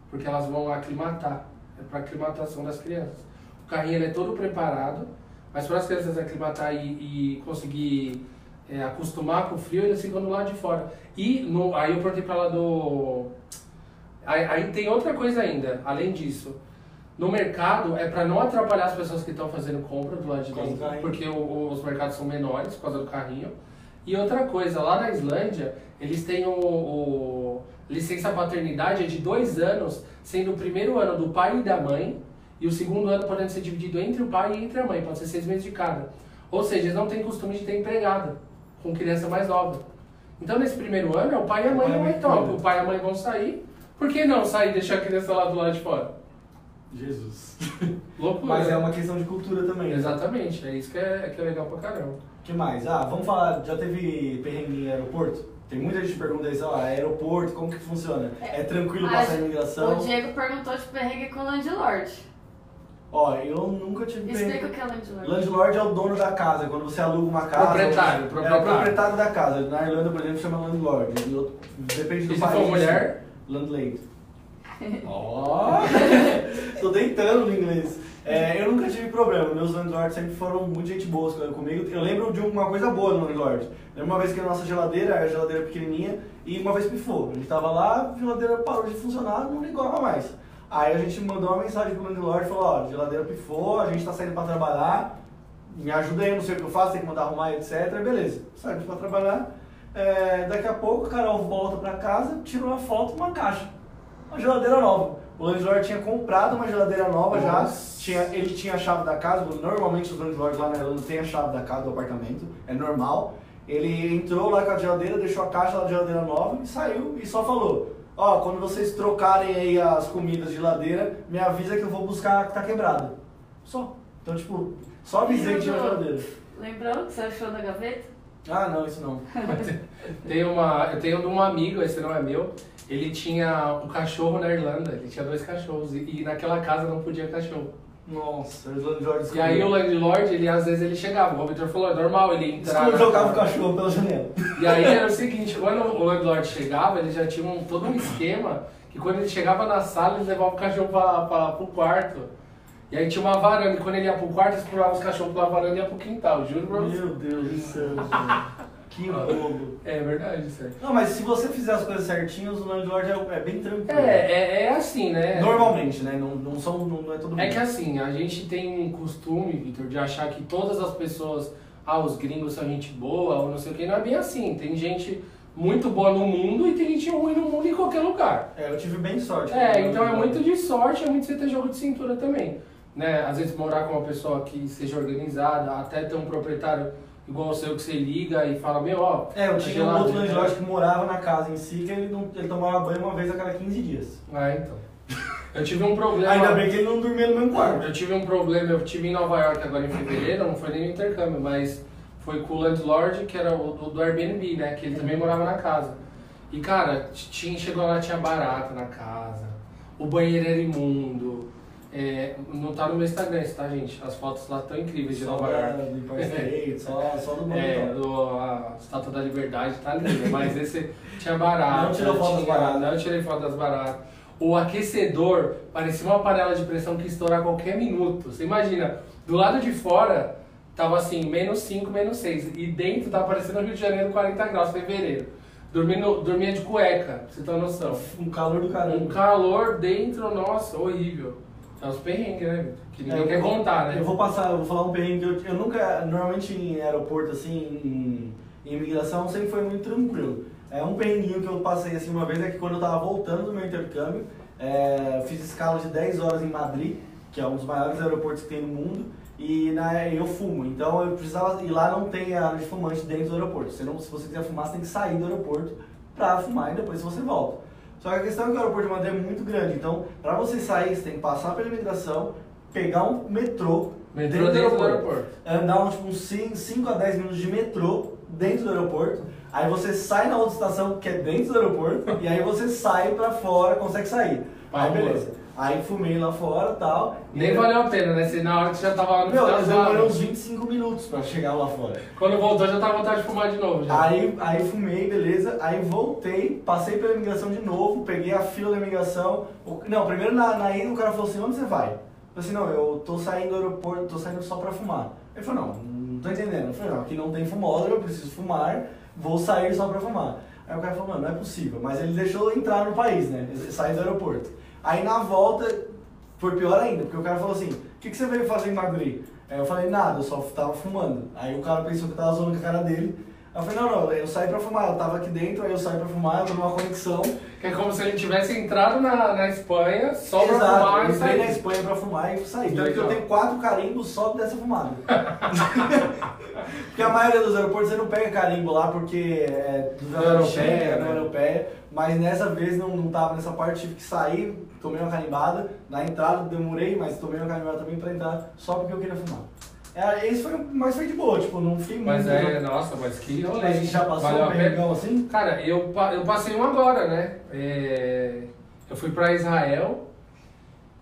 Porque elas vão aclimatar. É para aclimatação das crianças. O carrinho é todo preparado, mas para as crianças aclimatar e, e conseguir é, acostumar com o frio, eles ficam do lado de fora. E no, aí eu perguntei para ela do. Aí, aí tem outra coisa ainda, além disso. No mercado é para não atrapalhar as pessoas que estão fazendo compra do lado de dentro, porque o- os mercados são menores por causa do carrinho. E outra coisa, lá na Islândia, eles têm o, o licença paternidade é de dois anos, sendo o primeiro ano do pai e da mãe, e o segundo ano podendo ser dividido entre o pai e entre a mãe, pode ser seis meses de cada. Ou seja, eles não têm costume de ter empregada com criança mais nova. Então, nesse primeiro ano, é o pai e a mãe não tocar. cuidam. O pai e a mãe vão sair. Por que não sair e deixar a criança lá do lado de fora? Jesus. Loucura. Mas é uma questão de cultura também. né? Exatamente, é isso que é, que é legal pra caramba. O que mais? Ah, vamos falar, já teve perrengue em aeroporto? Tem muita gente que pergunta isso, ó, aeroporto, como que funciona? É, tranquilo Ah, passar a O imigração? Diego perguntou de perrengue com landlord. Ó, eu nunca tive Explica o que é landlord. Landlord é o dono da casa, quando você aluga uma casa. Proprietário, É proprietário. o proprietário da casa. Na Irlanda, por exemplo, chama landlord. Outro- Depende do E se país. for mulher? Landlady. Ó! Tô deitando no inglês. É, eu nunca tive problema, meus landlords sempre foram muito gente boa comigo. Eu lembro de uma coisa boa no landlord. Lembro uma vez que a nossa geladeira, a geladeira pequenininha, e uma vez pifou. A gente tava lá, a geladeira parou de funcionar, não ligava mais. Aí a gente mandou uma mensagem pro landlord e falou, ó, a geladeira pifou, a gente tá saindo pra trabalhar, me ajuda aí, não sei o que eu faço, tem que mandar arrumar, etc. Beleza, saímos pra trabalhar. É, daqui a pouco o Carol volta pra casa, tira uma foto uma caixa. Uma geladeira nova. O landlord tinha comprado uma geladeira nova já. Nossa. Tinha, ele tinha a chave da casa. Normalmente os landlords lá na Irlanda têm a chave da casa do apartamento. É normal. Ele entrou lá com a geladeira, deixou a caixa da geladeira nova e saiu e só falou. Ó, quando vocês trocarem aí as comidas de geladeira, me avisa que eu vou buscar a que tá quebrada. Só. Então, tipo, só avisei que tinha uma geladeira. Lembrou que você achou da gaveta? Ah, não, isso não. Tem uma, eu tenho um amigo, esse não é meu, ele tinha um cachorro na Irlanda, ele tinha dois cachorros e, e naquela casa não podia cachorro. Nossa, o Landlord E aí o landlord, ele às vezes ele chegava, o Vitor falou, é normal ele entrar. Na jogava o cachorro pela janela. E aí era o seguinte, quando o landlord chegava, ele já tinha um, todo um esquema que quando ele chegava na sala, ele levava o cachorro pra, pra, pro quarto. E aí tinha uma varanda, e quando ele ia pro quarto, explorava os cachorros pela varanda e ia pro quintal, juro pra você. Meu Deus do céu, gente. Que bobo. É verdade, aí. Não, mas se você fizer as coisas certinhas, o Landlord é, é bem tranquilo. É, é, é assim, né? Normalmente, né? Não, não, são, não, não é todo mundo. É que assim, a gente tem um costume, Vitor, de achar que todas as pessoas, ah, os gringos são gente boa, ou não sei o que, não é bem assim. Tem gente muito boa no mundo e tem gente ruim no mundo em qualquer lugar. É, eu tive bem sorte. É, então é muito de sorte, é muito você ter jogo de cintura também. Né? Às vezes morar com uma pessoa que seja organizada, até ter um proprietário igual o seu que você liga e fala, meu, ó. É, eu tá tinha um outro né? Landlord que morava na casa em si, que ele, não, ele tomava banho uma vez a cada 15 dias. Ah, então. Eu tive um problema. Ainda bem que ele não dormia no mesmo quarto. Eu tive um problema, eu tive em Nova York agora em fevereiro, não foi nem no intercâmbio, mas foi com o landlord, que era o do, do Airbnb, né? Que ele também morava na casa. E cara, tinha, chegou lá, tinha barata na casa, o banheiro era imundo. É, não tá no meu Instagram, isso, tá, gente? As fotos lá estão incríveis de Só Nova York. do Empire State, só, só nome É, do, a Estátua da Liberdade tá linda, mas esse tinha barata. Não tirou foto das baratas. Não tirei foto das baratas. O aquecedor parecia uma panela de pressão que ia estourar a qualquer minuto. Você imagina, do lado de fora tava assim, menos 5, menos 6. E dentro tava parecendo Rio de Janeiro 40 graus, fevereiro. Dormindo, dormia de cueca, pra você ter uma noção. Um calor do caramba. Um calor dentro, nossa, horrível. É os perrengues, né? Que ninguém É, quer vou- contar, né? Eu vou passar, eu vou falar um perrengue que eu, eu nunca, normalmente em aeroporto assim, em, em imigração, sempre foi muito tranquilo. É um perrenguinho que eu passei assim uma vez é que quando eu tava voltando do meu intercâmbio, é, fiz escala de 10 horas em Madrid, que é um dos maiores aeroportos que tem no mundo, e na, eu fumo. Então eu precisava, e lá não tem área de fumante dentro do aeroporto. Você não, se você quiser fumar, você tem que sair do aeroporto pra fumar e depois você volta. Só que a questão é que o aeroporto de Madrid é muito grande, então para você sair, você tem que passar pela imigração, pegar um metrô, Metrô dentro do aeroporto. andar uns, uns 5 a 10 minutos de metrô dentro do aeroporto, aí você sai na outra estação que é dentro do aeroporto, e aí você sai pra fora, consegue sair. Aí beleza. Aí fumei lá fora e tal. Nem e valeu a pena, né? Você, na hora que você já tava lá no Meu, final, eu já- demorei uns 25 minutos pra chegar lá fora. Quando voltou já tava com vontade de fumar de novo. Já. Aí, aí fumei, beleza. Aí voltei, passei pela imigração de novo, peguei a fila da imigração. O- Não, primeiro na, na ida o cara falou assim, onde você vai? Eu falei assim, não, eu tô saindo do aeroporto, tô saindo só pra fumar. Ele falou, não, não tô entendendo. Eu falei, não, aqui não tem fumódromo, eu preciso fumar, vou sair só pra fumar. Aí o cara falou, mano, não é possível. Mas ele deixou eu entrar no país, né? Sair do aeroporto. Aí na volta, foi pior ainda, porque o cara falou assim, o que, que você veio fazer em Madrid? Aí eu falei, nada, eu só tava fumando. Aí o cara pensou que eu tava zoando com a cara dele. Eu falei, não, não, eu saí pra fumar, eu tava aqui dentro, aí eu saí pra fumar, eu tô numa conexão. Que é como se ele tivesse entrado na, na Espanha só pra Exato, fumar eu e entrei na sair. Espanha pra fumar e saí. Tanto que eu Legal. tenho quatro carimbos só dessa fumada. porque a maioria dos aeroportos você não pega carimbo lá porque é do Não é europeia, é né? europeia. Mas nessa vez não, não tava nessa parte, tive que sair, tomei uma carimbada. Na entrada demorei, mas tomei uma carimbada também pra entrar só porque eu queria fumar. É, esse foi, mas foi de boa, tipo, não fiquei muito. Mas é, nossa, mas que rolê. Mas a gente já passou Valeu um perrengão assim? Cara, eu, eu passei um agora, né? É, eu fui pra Israel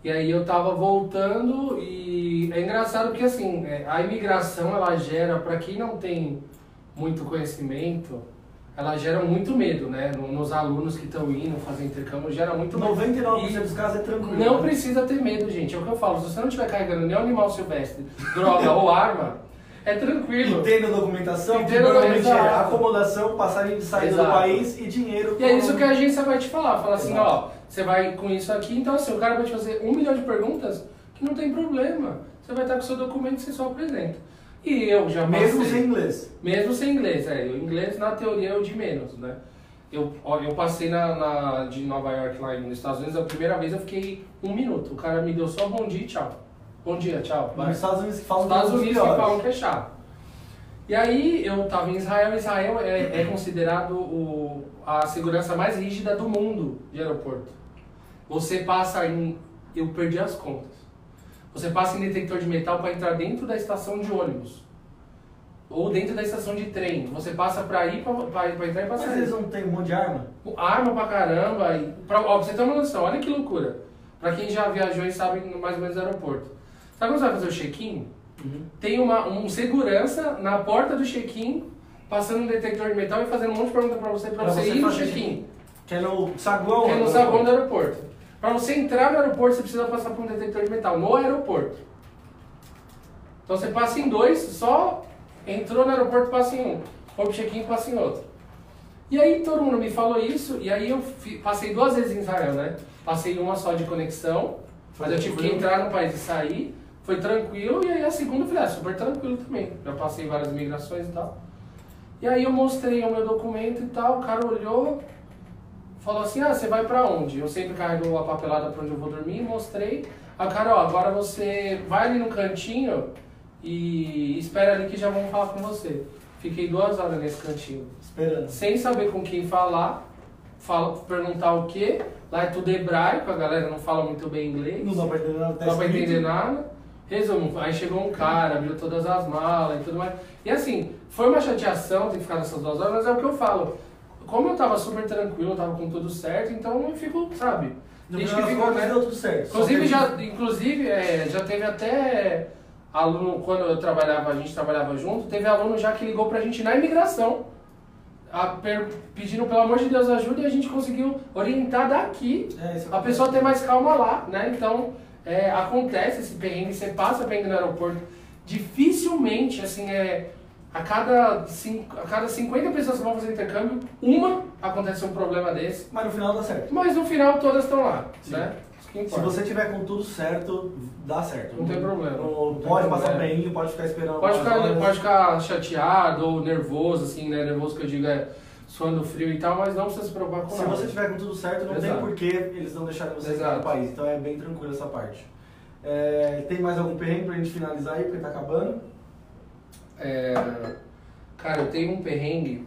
e aí eu tava voltando e é engraçado porque assim, é, a imigração ela gera, pra quem não tem muito conhecimento, ela gera muito medo, né? No- Nos alunos que estão indo fazer intercâmbio, gera muito medo. 99% E- dos casos é tranquilo. Não né? precisa ter medo, gente. É o que eu falo. Se você não estiver carregando nenhum animal silvestre, droga ou arma, é tranquilo. Entenda a documentação, Entenda normalmente é documentação. acomodação, passagem de saída Exato. do país e dinheiro. E é isso que a agência vai te falar. Fala assim, Exato. ó, você vai com isso aqui, então assim, o cara vai te fazer um milhão de perguntas que não tem problema. Você vai estar com o seu documento e você só apresenta. E eu já Mesmo passei- sem inglês. Mesmo sem inglês, é. O inglês, na teoria, é o de menos, né? Eu, eu passei na, na- de Nova York lá nos Estados Unidos, a primeira vez eu fiquei um minuto. O cara me deu só bom dia e tchau. Bom dia, tchau. vai. Nos Estados Unidos que falam Estados que Unidos que falam que é chato. E aí eu tava em Israel, Israel é, é considerado o, a segurança mais rígida do mundo de aeroporto. Você passa em. Eu perdi as contas. Você passa em detector de metal para entrar dentro da estação de ônibus. Ou dentro da estação de trem. Você passa pra ir pra entrar e pra Mas eles não têm um monte de arma? Arma pra caramba. E pra, ó, pra você ter uma noção, olha que loucura. Pra quem já viajou e sabe mais ou menos do aeroporto. Sabe quando você vai fazer o check-in? Uhum. Tem uma, um segurança na porta do check-in, passando um detector de metal e fazendo um monte de perguntas pra você, pra, Pra você, você ir no check-in. Que é no saguão. Que é no saguão do aeroporto. Pra você entrar no aeroporto, você precisa passar por um detector de metal no aeroporto. Então você passa em dois, só entrou no aeroporto, passa em um. Foi pro check-in, passa em outro. E aí todo mundo me falou isso, e aí eu passei duas vezes em Israel, né? Passei uma só de conexão, mas eu tive que entrar no país e sair. Foi tranquilo, e aí a segunda eu falei, ah, super tranquilo também. Já passei várias migrações e tal. E aí eu mostrei o meu documento e tal, o cara olhou, falou assim, ah, você vai pra onde? Eu sempre carrego a papelada pra onde eu vou dormir, mostrei. Cara, ó, agora você vai ali no cantinho e espera ali que já vão falar com você. Fiquei duas horas nesse cantinho, Esperando. sem saber com quem falar, fala, perguntar o quê. Lá é tudo hebraico, a galera não fala muito bem inglês. Não dá pra entender nada. tá Não dá pra escrito. entender nada. Resumo, aí chegou um cara, abriu todas as malas e tudo mais. E assim, foi uma chateação ter que ficar nessas duas horas, mas é o que eu falo. Como eu tava super tranquilo, eu tava com tudo certo, então eu fico, sabe? No Gente que ficou, né? deu tudo certo. Inclusive, já, inclusive é, já teve até aluno, quando eu trabalhava, a gente trabalhava junto, teve aluno já que ligou pra gente na imigração, a- per- pedindo pelo amor de Deus ajuda e a gente conseguiu orientar daqui É, a pessoa ter mais calma lá, né? Então, é, acontece esse perrengue, você passa perrengue no aeroporto. Dificilmente, assim, é, a, cada, cin- a cada 50 pessoas que vão fazer intercâmbio, uma acontece um problema desse. Mas no final dá certo. Mas no final todas estão lá, Sim. né? Se você tiver com tudo certo, dá certo. Não tem problema. Não- Não tem pode passar um problema. perrengue, pode ficar esperando. Pode ficar, horas. pode ficar chateado ou nervoso, assim, né? Nervoso que eu digo é suando frio e tal, mas não precisa se preocupar com Se nada. você tiver com tudo certo, não Exato. tem porquê eles não deixarem você entrar no país. Então é bem tranquilo essa parte. É, tem mais algum perrengue pra gente finalizar aí, porque tá acabando? É, cara, eu tenho um perrengue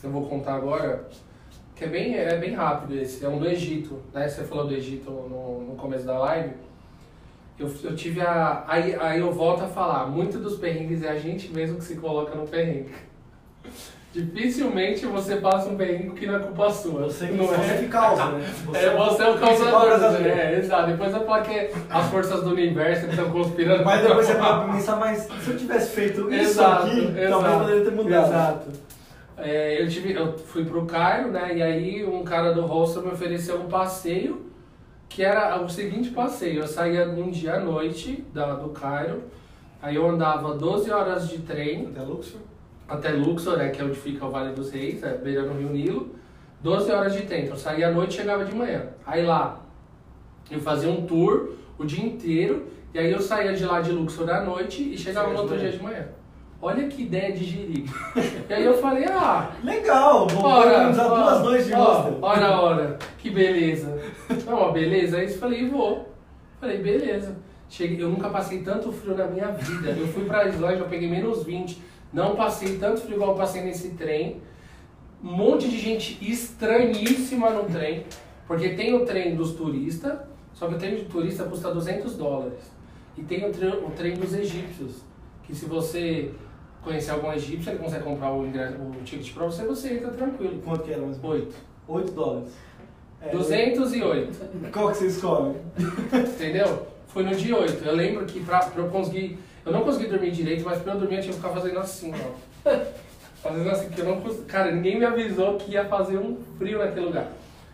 que eu vou contar agora, que é bem, é bem rápido esse, é um do Egito, né? Você falou do Egito no, no começo da live. Eu, eu tive a. Aí, aí eu volto a falar, muito dos perrengues é a gente mesmo que se coloca no perrengue. Dificilmente você passa um perrengue que não é culpa sua. Você, não você é? que causa, né? É, você é o principal causador. causador. É, exato. Depois eu falo que é as forças do universo que estão conspirando. Mas depois você vai pensar, mas se eu tivesse feito isso Exato, aqui, exato, talvez poderia ter mudado. Exato. É, eu, tive, eu fui pro Cairo, né? E aí um cara do hostel me ofereceu um passeio, que era o seguinte passeio. Eu saía um dia à noite da, do Cairo, aí eu andava 12 horas de trem Até Luxor. Até Luxor, né, que é onde fica o Vale dos Reis, é, beirando o Rio Nilo. 12 horas de trem, então eu saía à noite e chegava de manhã. Aí lá, eu fazia um tour o dia inteiro, e aí eu saía de lá de Luxor à noite e chegava no outro dia de manhã. Olha que ideia de girico. e aí eu falei, ah, Legal, vou Ora, ó, duas noites de ó. Ora, ora, que beleza. Não, ó, beleza. Aí eu falei, vou. Falei, beleza. Cheguei, eu nunca passei tanto frio na minha vida. Eu fui pra Islândia, eu peguei menos 20. Não passei tanto frio igual eu passei nesse trem. Um monte de gente estranhíssima no trem. Porque tem o trem dos turistas, só que o trem de turista custa 200 dólares. E tem o, tre- o trem dos egípcios, que se você conhecer algum egípcio, ele consegue comprar o, ingresso, o ticket pra você, você entra tranquilo. Quanto que era menos? 8. 8 dólares. É, 208. Qual que você escolhe? Entendeu? Foi no dia 8. Eu lembro que pra, pra eu conseguir. Eu não consegui dormir direito, mas pra eu dormir eu tinha que ficar fazendo assim, ó. Fazendo assim, que eu não consegui. Cara, ninguém me avisou que ia fazer um frio naquele lugar.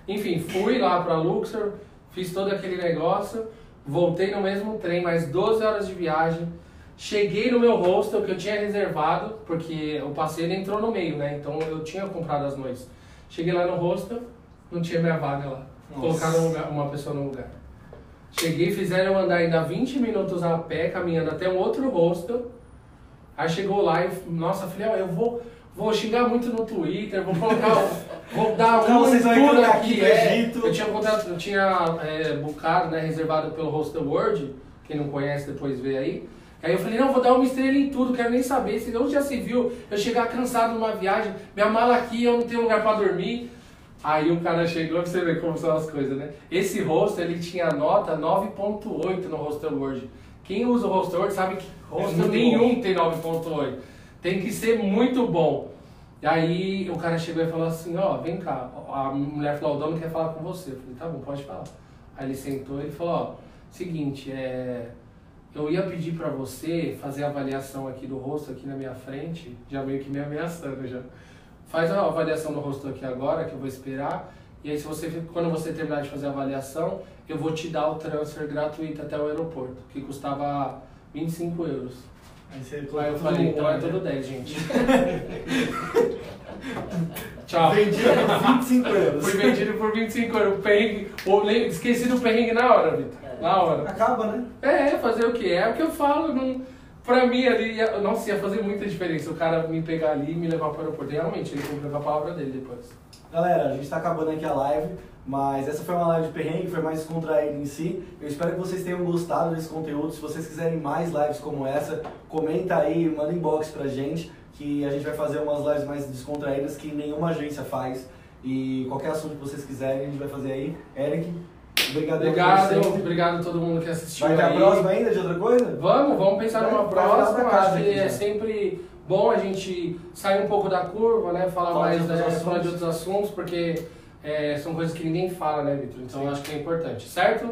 Enfim, fui lá pra Luxor, fiz todo aquele negócio, voltei no mesmo trem, mais 12 horas de viagem. Cheguei no meu hostel que eu tinha reservado, porque o passeio entrou no meio, né? Então eu tinha comprado as noites. Cheguei lá no hostel, não tinha minha vaga lá. Nossa. Colocaram um uma pessoa no lugar. Cheguei, fizeram andar ainda 20 minutos a pé, caminhando até um outro hostel. Aí chegou lá e, nossa, falei, ó, eu vou, vou xingar muito no Twitter, vou colocar, vou dar Então um tudo aqui. é. Egito. Eu tinha eu tinha é, bucado, né, reservado pelo Hostel World, quem não conhece depois vê aí. Aí eu falei, não, vou dar uma estrela em tudo, quero nem saber. Se não já se viu, eu chegar cansado numa viagem, minha mala aqui, eu não tenho lugar pra dormir. Aí o cara chegou, pra você ver como são as coisas, né? Esse hostel, ele tinha nota 9.8 no Hostel World. Quem usa o Hostel World sabe que hostel muito nenhum tem 9.8. Tem que ser muito bom. E aí o cara chegou e falou assim, ó, vem cá. A mulher falou, o dono quer falar com você. Eu falei, tá bom, pode falar. Aí ele sentou e falou, ó, seguinte, é... eu ia pedir pra você fazer a avaliação aqui do rosto aqui na minha frente, já meio que me ameaçando já. Faz a avaliação do rosto aqui agora, que eu vou esperar. E aí, se você, quando você terminar de fazer a avaliação, eu vou te dar o transfer gratuito até o aeroporto, que custava 25 euros. Aí você Aí eu falei, então é tudo né? 10, gente. Tchau. Vendido por 25 euros. Fui vendido por 25 euros. Perrengue, ou esqueci do perrengue na hora, Vitor. Na hora. Acaba, né? É, fazer o quê? É o que eu falo. Não, pra mim ali, ia, nossa, ia fazer muita diferença o cara me pegar ali e me levar para o aeroporto. Realmente, ele cumpriu com a palavra dele depois. Galera, a gente tá acabando aqui a live, mas essa foi uma live de perrengue, foi mais descontraída em si. Eu espero que vocês tenham gostado desse conteúdo. Se vocês quiserem mais lives como essa, comenta aí, manda inbox pra gente, que a gente vai fazer umas lives mais descontraídas que nenhuma agência faz. E qualquer assunto que vocês quiserem, a gente vai fazer aí. Eric, obrigado Obrigado, obrigado a todo mundo que assistiu Vai ter a aí. próxima ainda de outra coisa? Vamos, vamos pensar Vai- numa próxima. Acho que é sempre bom a gente sair um pouco da curva, né? Falar de mais da, falar de outros assuntos, porque é, são coisas que ninguém fala, né, Vitor? Então Sim. acho que é importante, certo?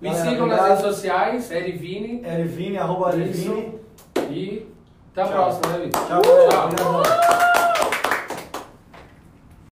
Me Galera, sigam nas obrigado. redes sociais, Erivini, Erivine, arroba Erivine. e até a Tchau. próxima, né, Vitor? Tchau, galera. Tchau. Obrigado.